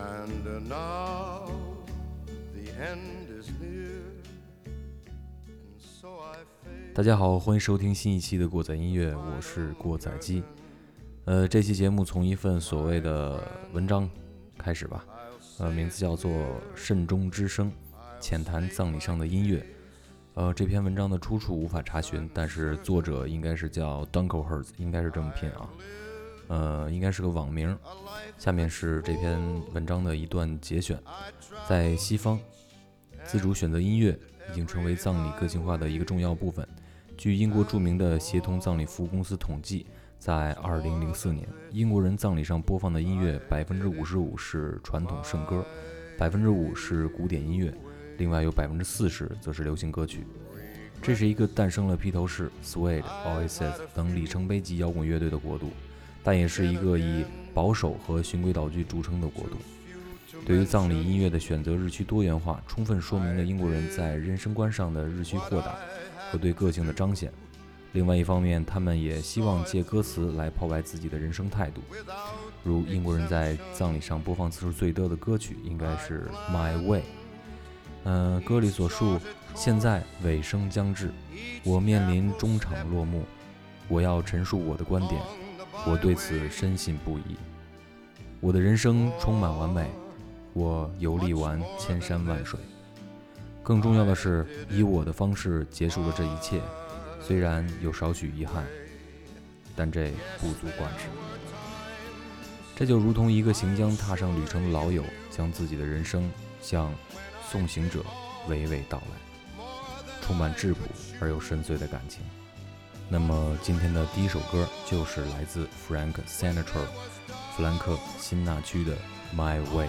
And now the end is near. 大家好，欢迎收听新一期的过载音乐，我是过载机。呃，这期节目从一份所谓的文章开始吧，呃，名字叫做《慎终之声：浅谈葬礼上的音乐》。呃，这篇文章的出处无法查询，但是作者应该是叫 Dunkelherz，应该是这么拼啊。呃，应该是个网名。下面是这篇文章的一段节选。在西方，自主选择音乐已经成为葬礼个性化的一个重要部分。据英国著名的协同葬礼服务公司统计，在2004年，英国人葬礼上播放的音乐百分之五十五是传统圣歌，百分之五是古典音乐，另外有百分之四十则是流行歌曲。这是一个诞生了披头士、Suede、Oasis 等里程碑级摇滚乐队的国度，但也是一个以保守和循规蹈矩著称的国度。对于葬礼音乐的选择日趋多元化，充分说明了英国人在人生观上的日趋豁达和对个性的彰显。另外一方面，他们也希望借歌词来抛白自己的人生态度。如英国人在葬礼上播放次数最多的歌曲应该是《My Way》。嗯，歌里所述，现在尾声将至，我面临中场落幕，我要陈述我的观点，我对此深信不疑。我的人生充满完美，我游历完千山万水。更重要的是，以我的方式结束了这一切，虽然有少许遗憾，但这不足挂齿。这就如同一个行将踏上旅程的老友，将自己的人生向送行者娓娓道来，充满质朴而又深邃的感情。那么今天的第一首歌就是来自 Frank Sinatra，弗兰克·辛纳屈的《My Way》。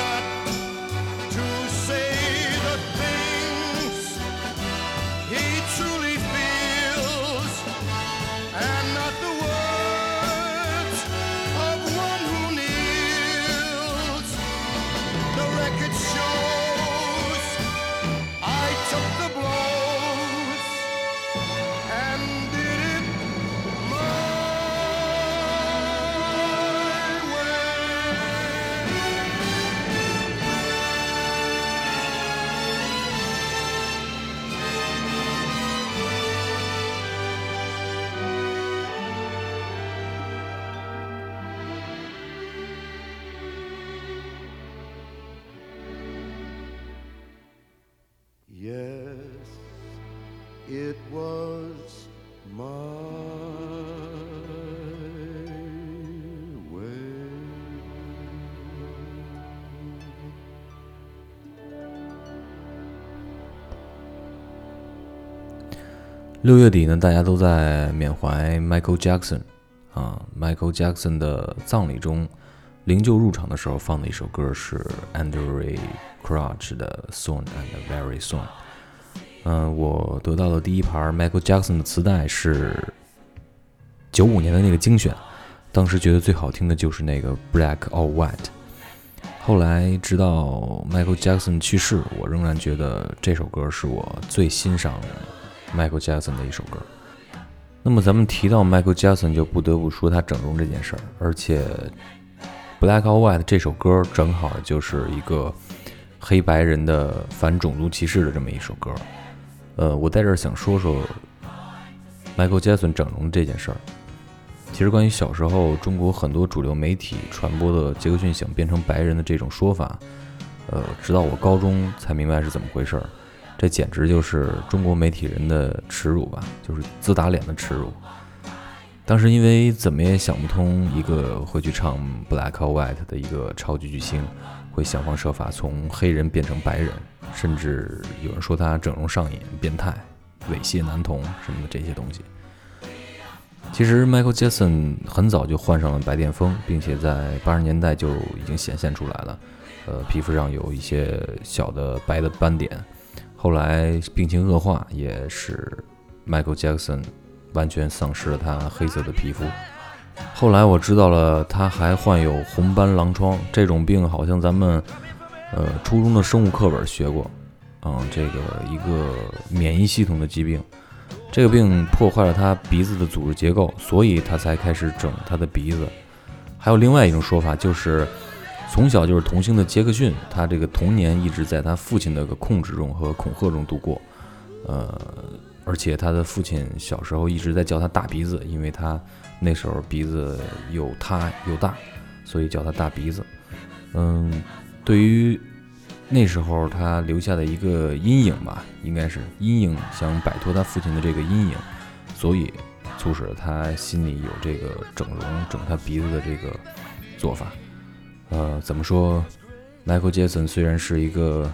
六月底呢，大家都在缅怀 Michael Jackson 啊，Michael Jackson 的葬礼中，灵柩入场的时候放的一首歌是 Andrew Crouch 的《Soon and Very Soon》。嗯，我得到的第一盘 Michael Jackson 的磁带是九五年的那个精选，当时觉得最好听的就是那个 Black or White。后来直到 Michael Jackson 去世，我仍然觉得这首歌是我最欣赏的 Michael Jackson 的一首歌。那么咱们提到 Michael Jackson，就不得不说他整容这件事儿，而且《Black or White》这首歌正好就是一个黑白人的反种族歧视的这么一首歌。呃，我在这儿想说说 Michael Jackson 整容这件事儿。其实关于小时候中国很多主流媒体传播的杰克逊想变成白人的这种说法，呃，直到我高中才明白是怎么回事儿。这简直就是中国媒体人的耻辱吧，就是自打脸的耻辱。当时因为怎么也想不通，一个会去唱《Black or White》的一个超级巨星，会想方设法从黑人变成白人，甚至有人说他整容上瘾、变态、猥亵男童什么的这些东西。其实 Michael Jackson 很早就患上了白癜风，并且在八十年代就已经显现出来了，呃，皮肤上有一些小的白的斑点。后来病情恶化，也使 Michael Jackson 完全丧失了他黑色的皮肤。后来我知道了，他还患有红斑狼疮这种病，好像咱们呃初中的生物课本学过。嗯，这个一个免疫系统的疾病，这个病破坏了他鼻子的组织结构，所以他才开始整他的鼻子。还有另外一种说法就是。从小就是童星的杰克逊，他这个童年一直在他父亲的个控制中和恐吓中度过，呃，而且他的父亲小时候一直在叫他大鼻子，因为他那时候鼻子又塌又大，所以叫他大鼻子。嗯，对于那时候他留下的一个阴影吧，应该是阴影，想摆脱他父亲的这个阴影，所以促使他心里有这个整容整他鼻子的这个做法。呃，怎么说？Michael Jackson 虽然是一个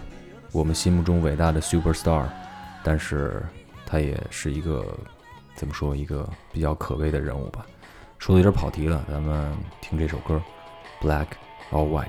我们心目中伟大的 super star，但是他也是一个怎么说一个比较可悲的人物吧。说的有点跑题了，咱们听这首歌《Black or White》。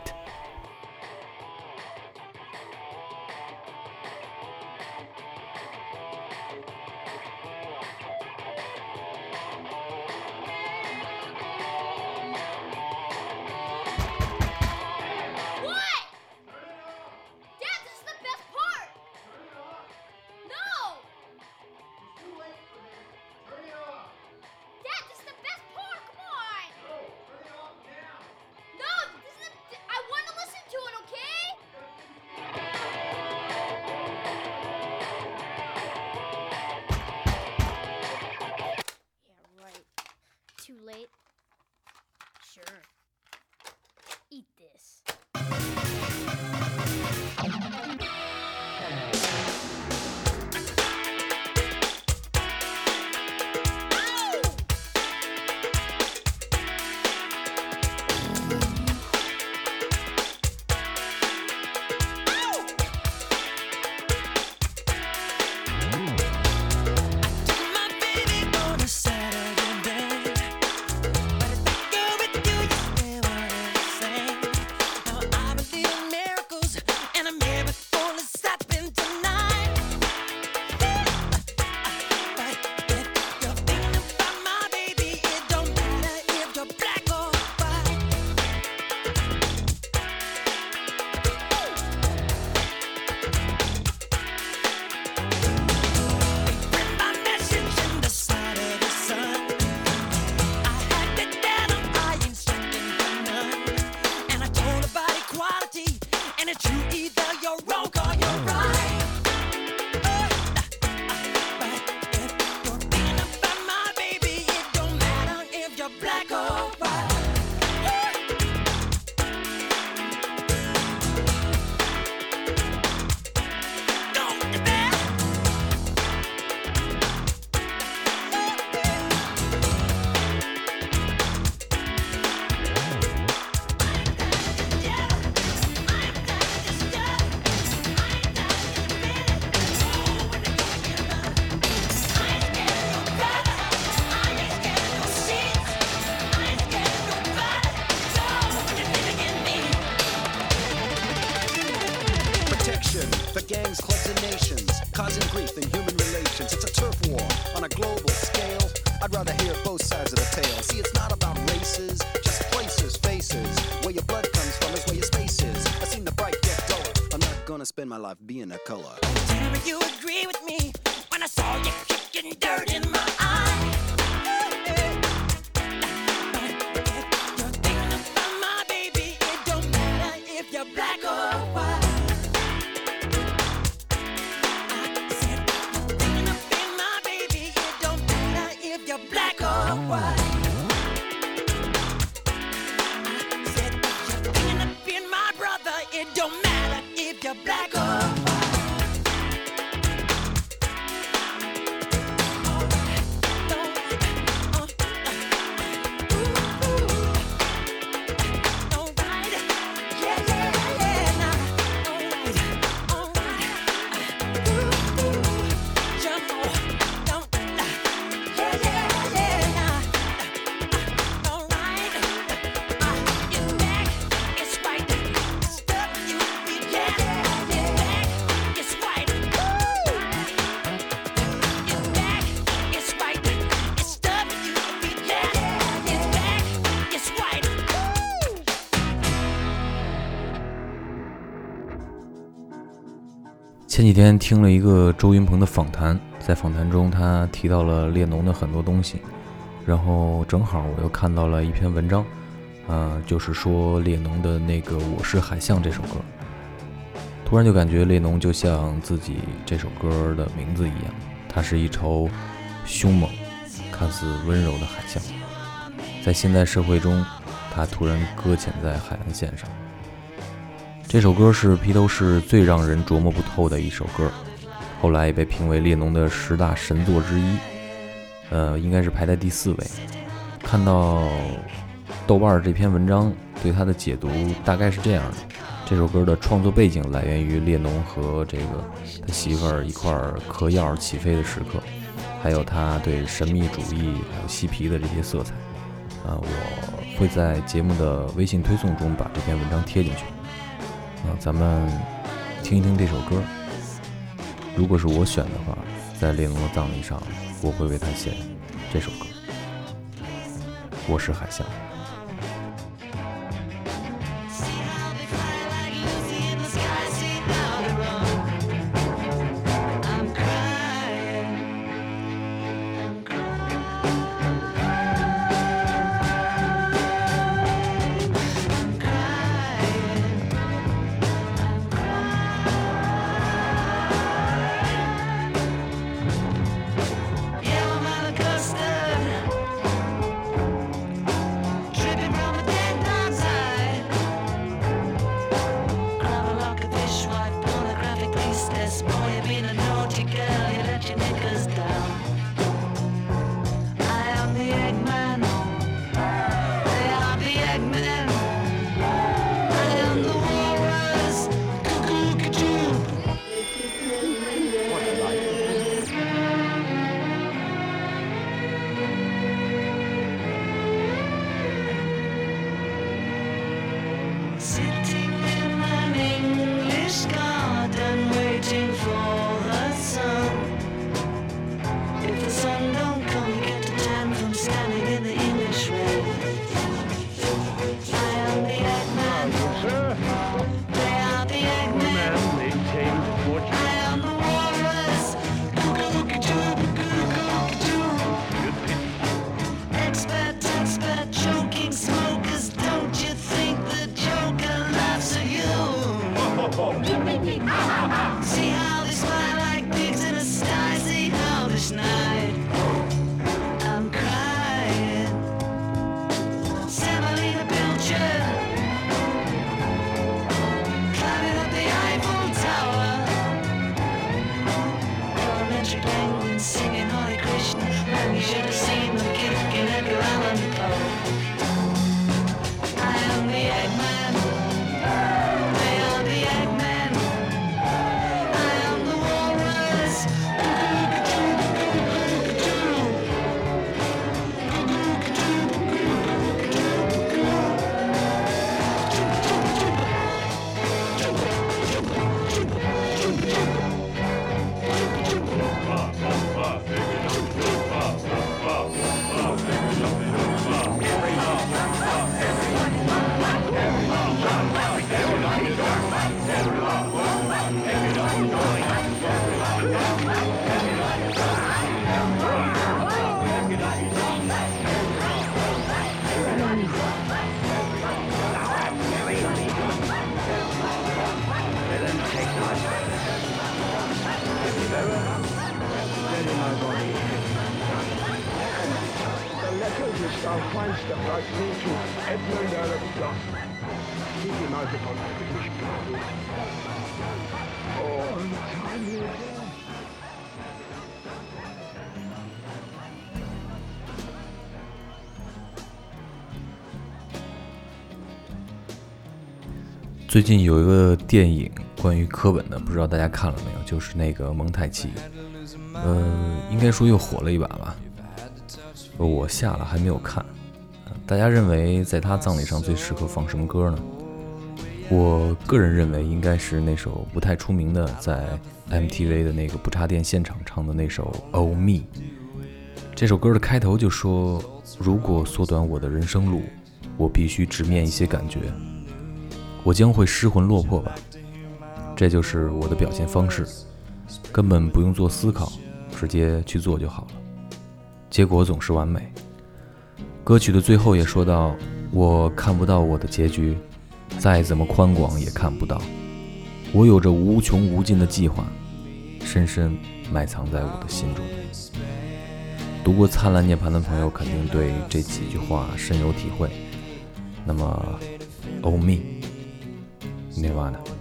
几天听了一个周云鹏的访谈，在访谈中他提到了列侬的很多东西，然后正好我又看到了一篇文章，呃，就是说列侬的那个《我是海象》这首歌，突然就感觉列侬就像自己这首歌的名字一样，它是一头凶猛、看似温柔的海象，在现代社会中，它突然搁浅在海岸线上。这首歌是披头士最让人琢磨不透的一首歌，后来也被评为列侬的十大神作之一，呃，应该是排在第四位。看到豆瓣这篇文章对他的解读大概是这样的：这首歌的创作背景来源于列侬和这个他媳妇儿一块儿嗑药起飞的时刻，还有他对神秘主义还有嬉皮的这些色彩。啊，我会在节目的微信推送中把这篇文章贴进去。啊，咱们听一听这首歌。如果是我选的话，在列侬的葬礼上，我会为他写这首歌。我是海象。最近有一个电影关于科本的，不知道大家看了没有？就是那个蒙太奇，呃，应该说又火了一把吧。我下了还没有看。大家认为在他葬礼上最适合放什么歌呢？我个人认为应该是那首不太出名的，在 MTV 的那个不插电现场唱的那首《Oh Me》。这首歌的开头就说：“如果缩短我的人生路，我必须直面一些感觉。”我将会失魂落魄吧，这就是我的表现方式。根本不用做思考，直接去做就好了，结果总是完美。歌曲的最后也说到：“我看不到我的结局，再怎么宽广也看不到。我有着无穷无尽的计划，深深埋藏在我的心中。”读过《灿烂涅槃》的朋友肯定对这几句话深有体会。那么，Oh me，Nirvana。to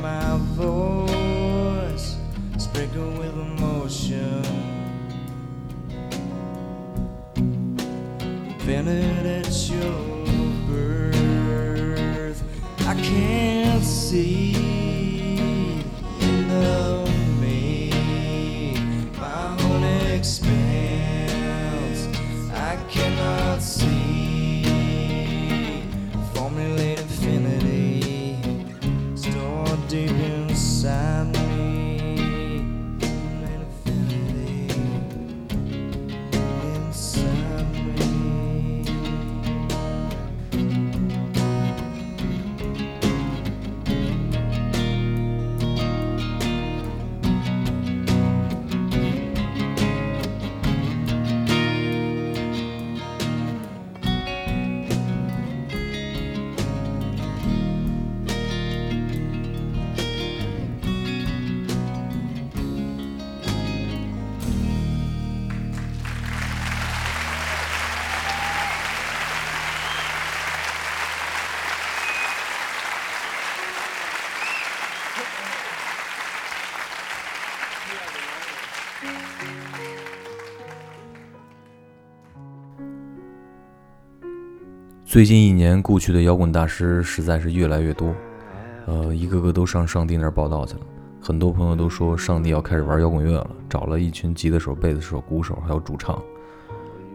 my voice? Sprinkle with emotion. Invented at your birth. I can't see 最近一年，故去的摇滚大师实在是越来越多，呃，一个个都上上帝那儿报道去了。很多朋友都说，上帝要开始玩摇滚乐了，找了一群吉他手、贝斯手、鼓手，还有主唱。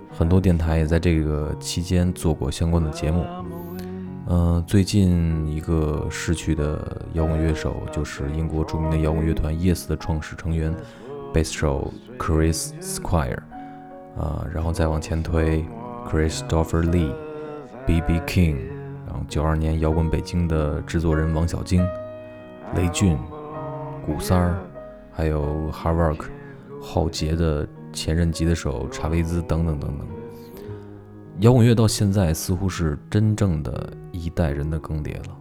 很多电台也在这个期间做过相关的节目。嗯、最近一个逝去的摇滚乐手就是英国著名的摇滚乐团 Yes 的创始成员，贝斯手 Chris Squire。啊、然后再往前推，Christopher Lee、B.B. King，然后九二年摇滚北京的制作人王小晶、雷俊、古三儿，还有 Hard Work 浩劫的前任吉他手查韦兹等等等等。摇滚乐到现在似乎是真正的一代人的更迭了。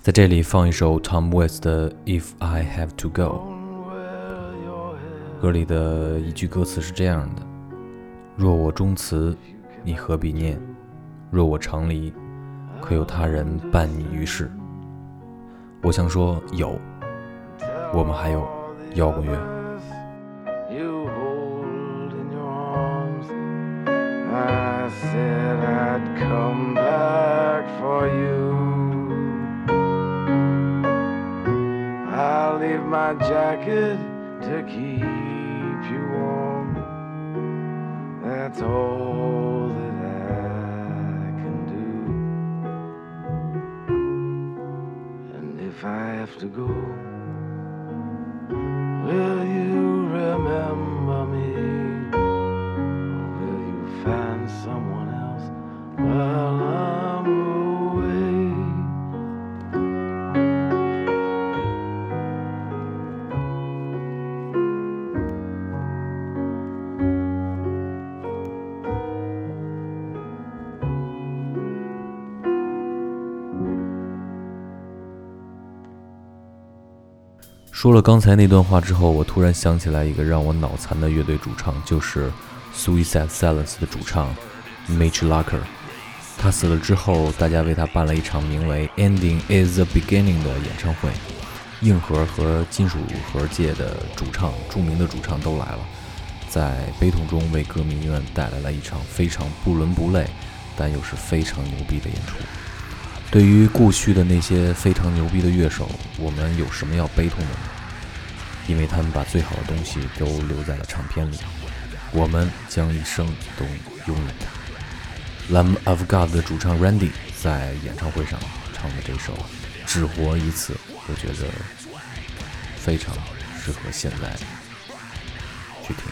在这里放一首 Tom Waits 的《If I Have to Go》，歌里的一句歌词是这样的：“若我终辞，你何必念？若我长离，可有他人伴你于世？”我想说有，我们还有摇滚乐。you hold in your arms. I said I'd come back for you. I'll leave my jacket to keep you warm. That's all ago. 刚才那段话之后，我突然想起来一个让我脑残的乐队主唱，就是 Suicide Silence 的主唱 Mitch Locker。他死了之后，大家为他办了一场名为《Ending Is the Beginning》的演唱会。硬核和金属核界的主唱，著名的主唱都来了，在悲痛中为歌迷们带来了一场非常不伦不类，但又是非常牛逼的演出。对于故去的那些非常牛逼的乐手，我们有什么要悲痛的呢？因为他们把最好的东西都留在了唱片里，我们将一生都拥有它。Lamb of God 的主唱 Randy 在演唱会上唱的这首《只活一次》，我觉得非常适合现在去听。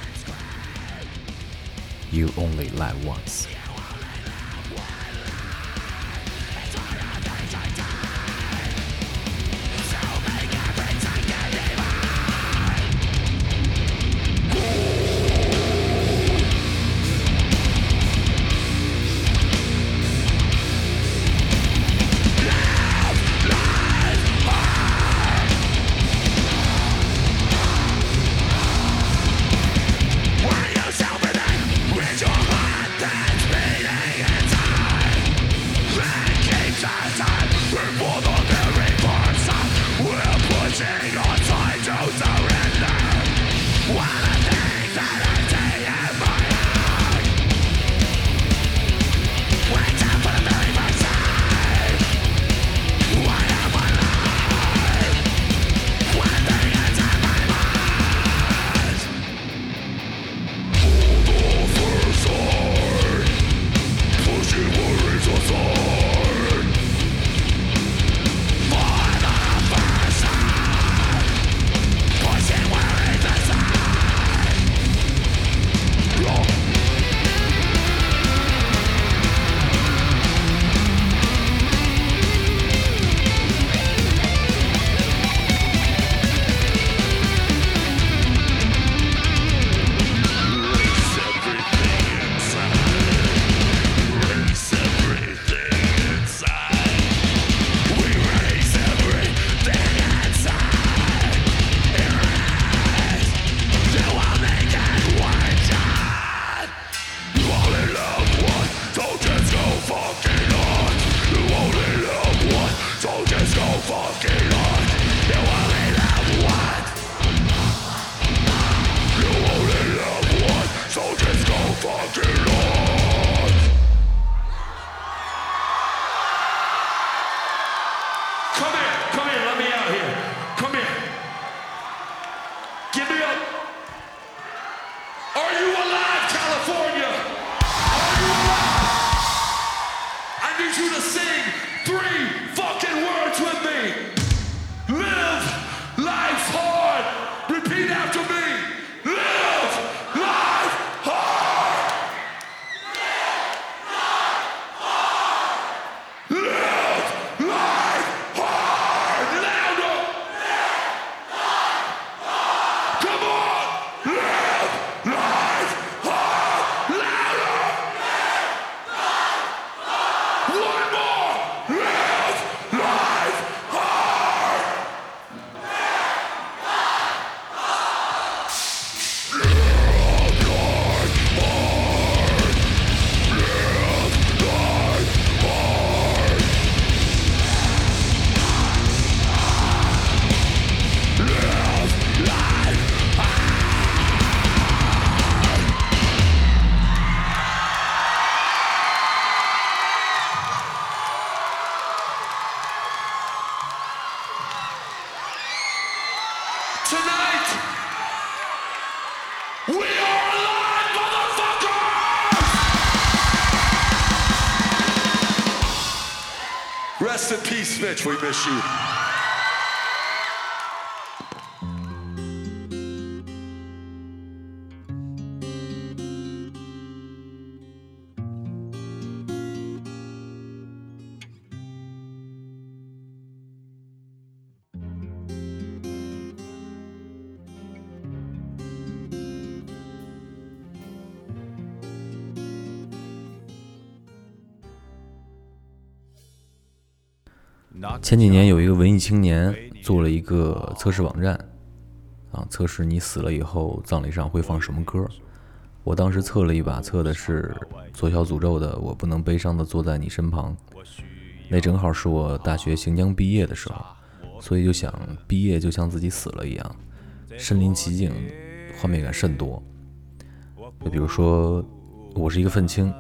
You only live once。Mitch. 前几年有一个文艺青年做了一个测试网站，啊，测试你死了以后葬礼上会放什么歌。我当时测了一把，测的是左小诅咒的《我不能悲伤的坐在你身旁》，那正好是我大学行将毕业的时候，所以就想毕业就像自己死了一样，身临其境，画面感甚多。就比如说，我是一个愤青，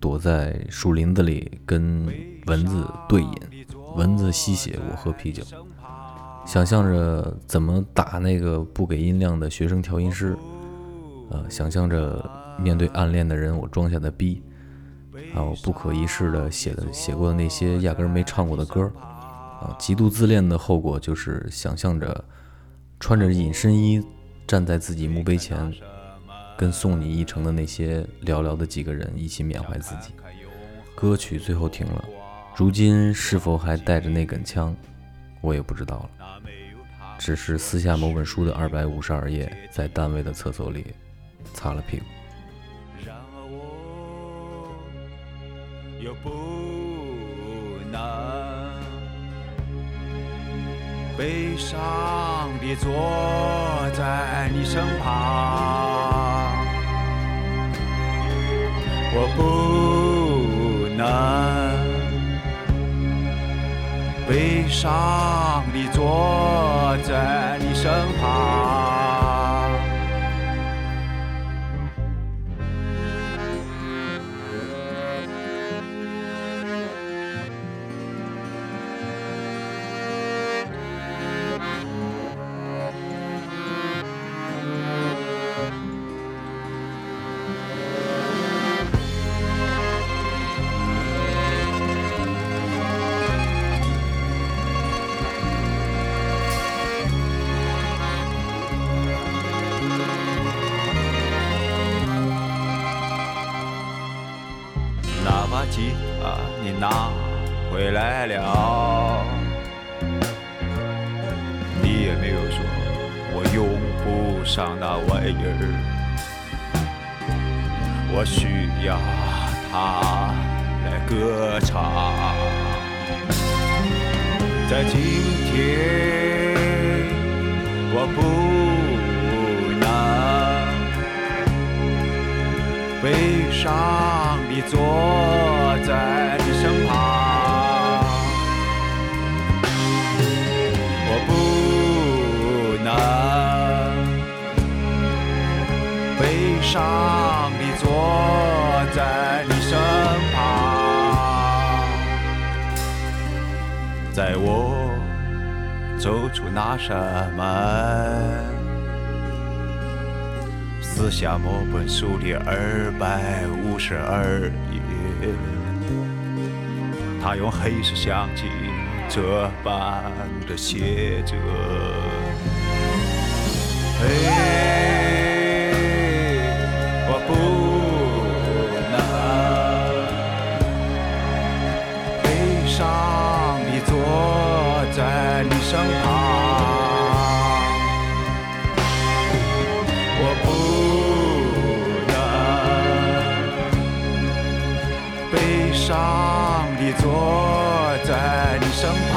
躲在树林子里跟蚊子对饮，蚊子吸血，我喝啤酒，想象着怎么打那个不给音量的学生调音师，呃，想象着面对暗恋的人我装下的逼，还有不可一世的写的写过的那些压根没唱过的歌，啊，极度自恋的后果就是想象着穿着隐身衣站在自己墓碑前。跟送你一程的那些寥寥的几个人一起缅怀自己。歌曲最后停了，如今是否还带着那根枪，我也不知道了。只是撕下某本书的二百五十二页，在单位的厕所里擦了屁股。然而我又不能悲伤地坐在你身旁，我不悲伤地坐在你身旁。拿回来了，你也没有说我用不上那玩意儿，我需要它来歌唱。在今天，我不能。悲伤地坐悲伤地坐在你身旁，在我走出那扇门。撕下某本书里二百五十二页，他用黑色相机折半的写着：嘿，在你身旁。我不能悲伤地坐在你身旁，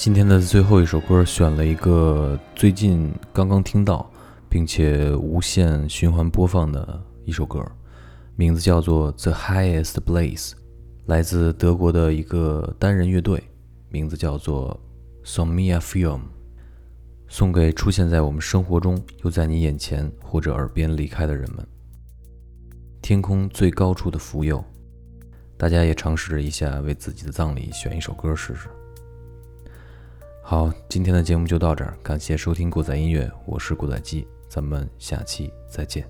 今天的最后一首歌选了一个最近刚刚听到，并且无限循环播放的一首歌，名字叫做《The Highest Blaze》，来自德国的一个单人乐队，名字叫做 Somia Film，送给出现在我们生活中又在你眼前或者耳边离开的人们。天空最高处的蜉蝣，大家也尝试着一下为自己的葬礼选一首歌试试。好，今天的节目就到这儿，感谢收听古仔音乐，我是古仔鸡，咱们下期再见。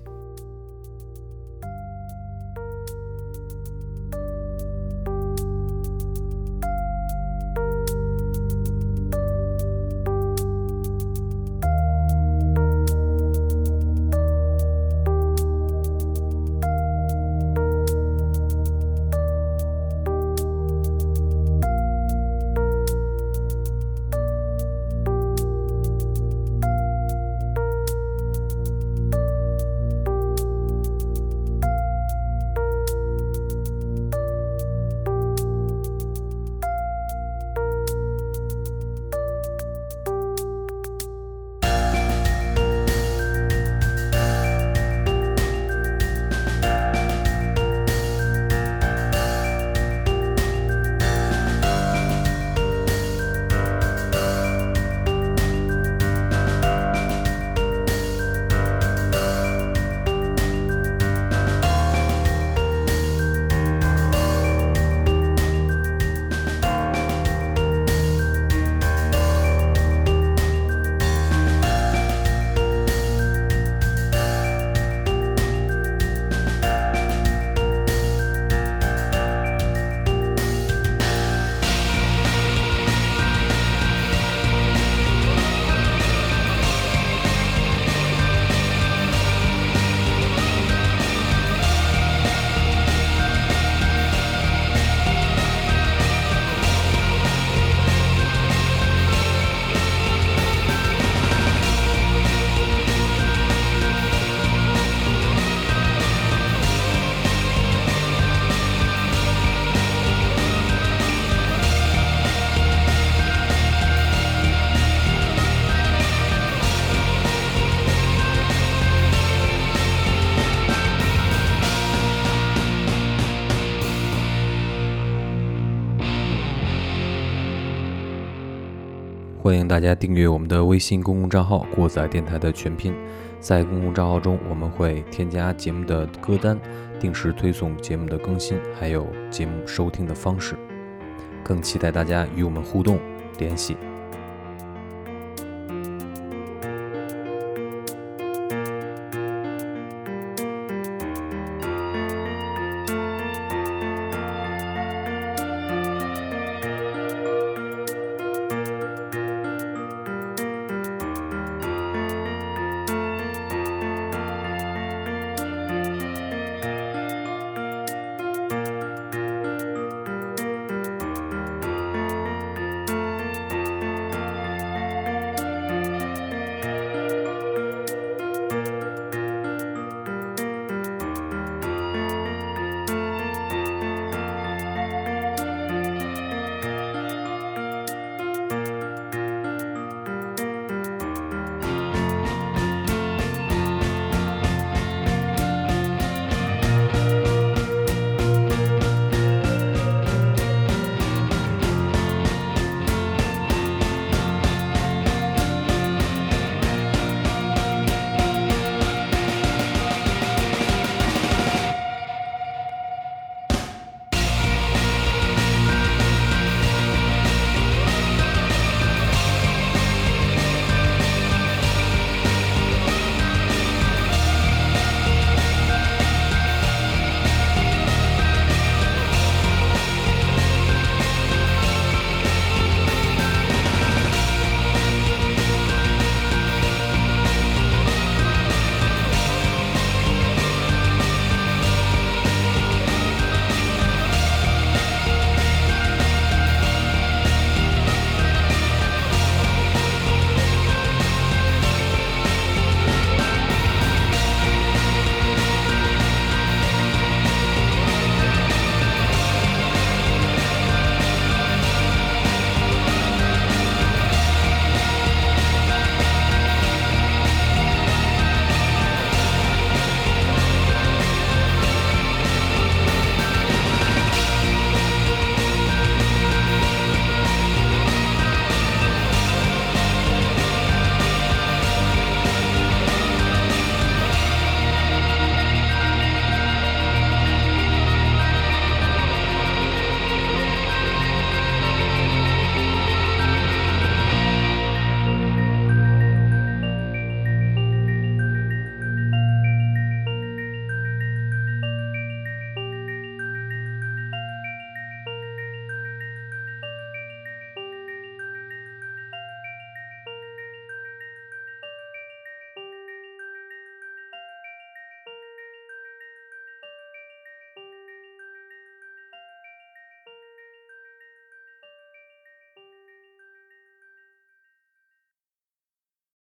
欢迎大家订阅我们的微信公共账号“过载电台”的全拼，在公共账号中，我们会添加节目的歌单，定时推送节目的更新，还有节目收听的方式。更期待大家与我们互动联系。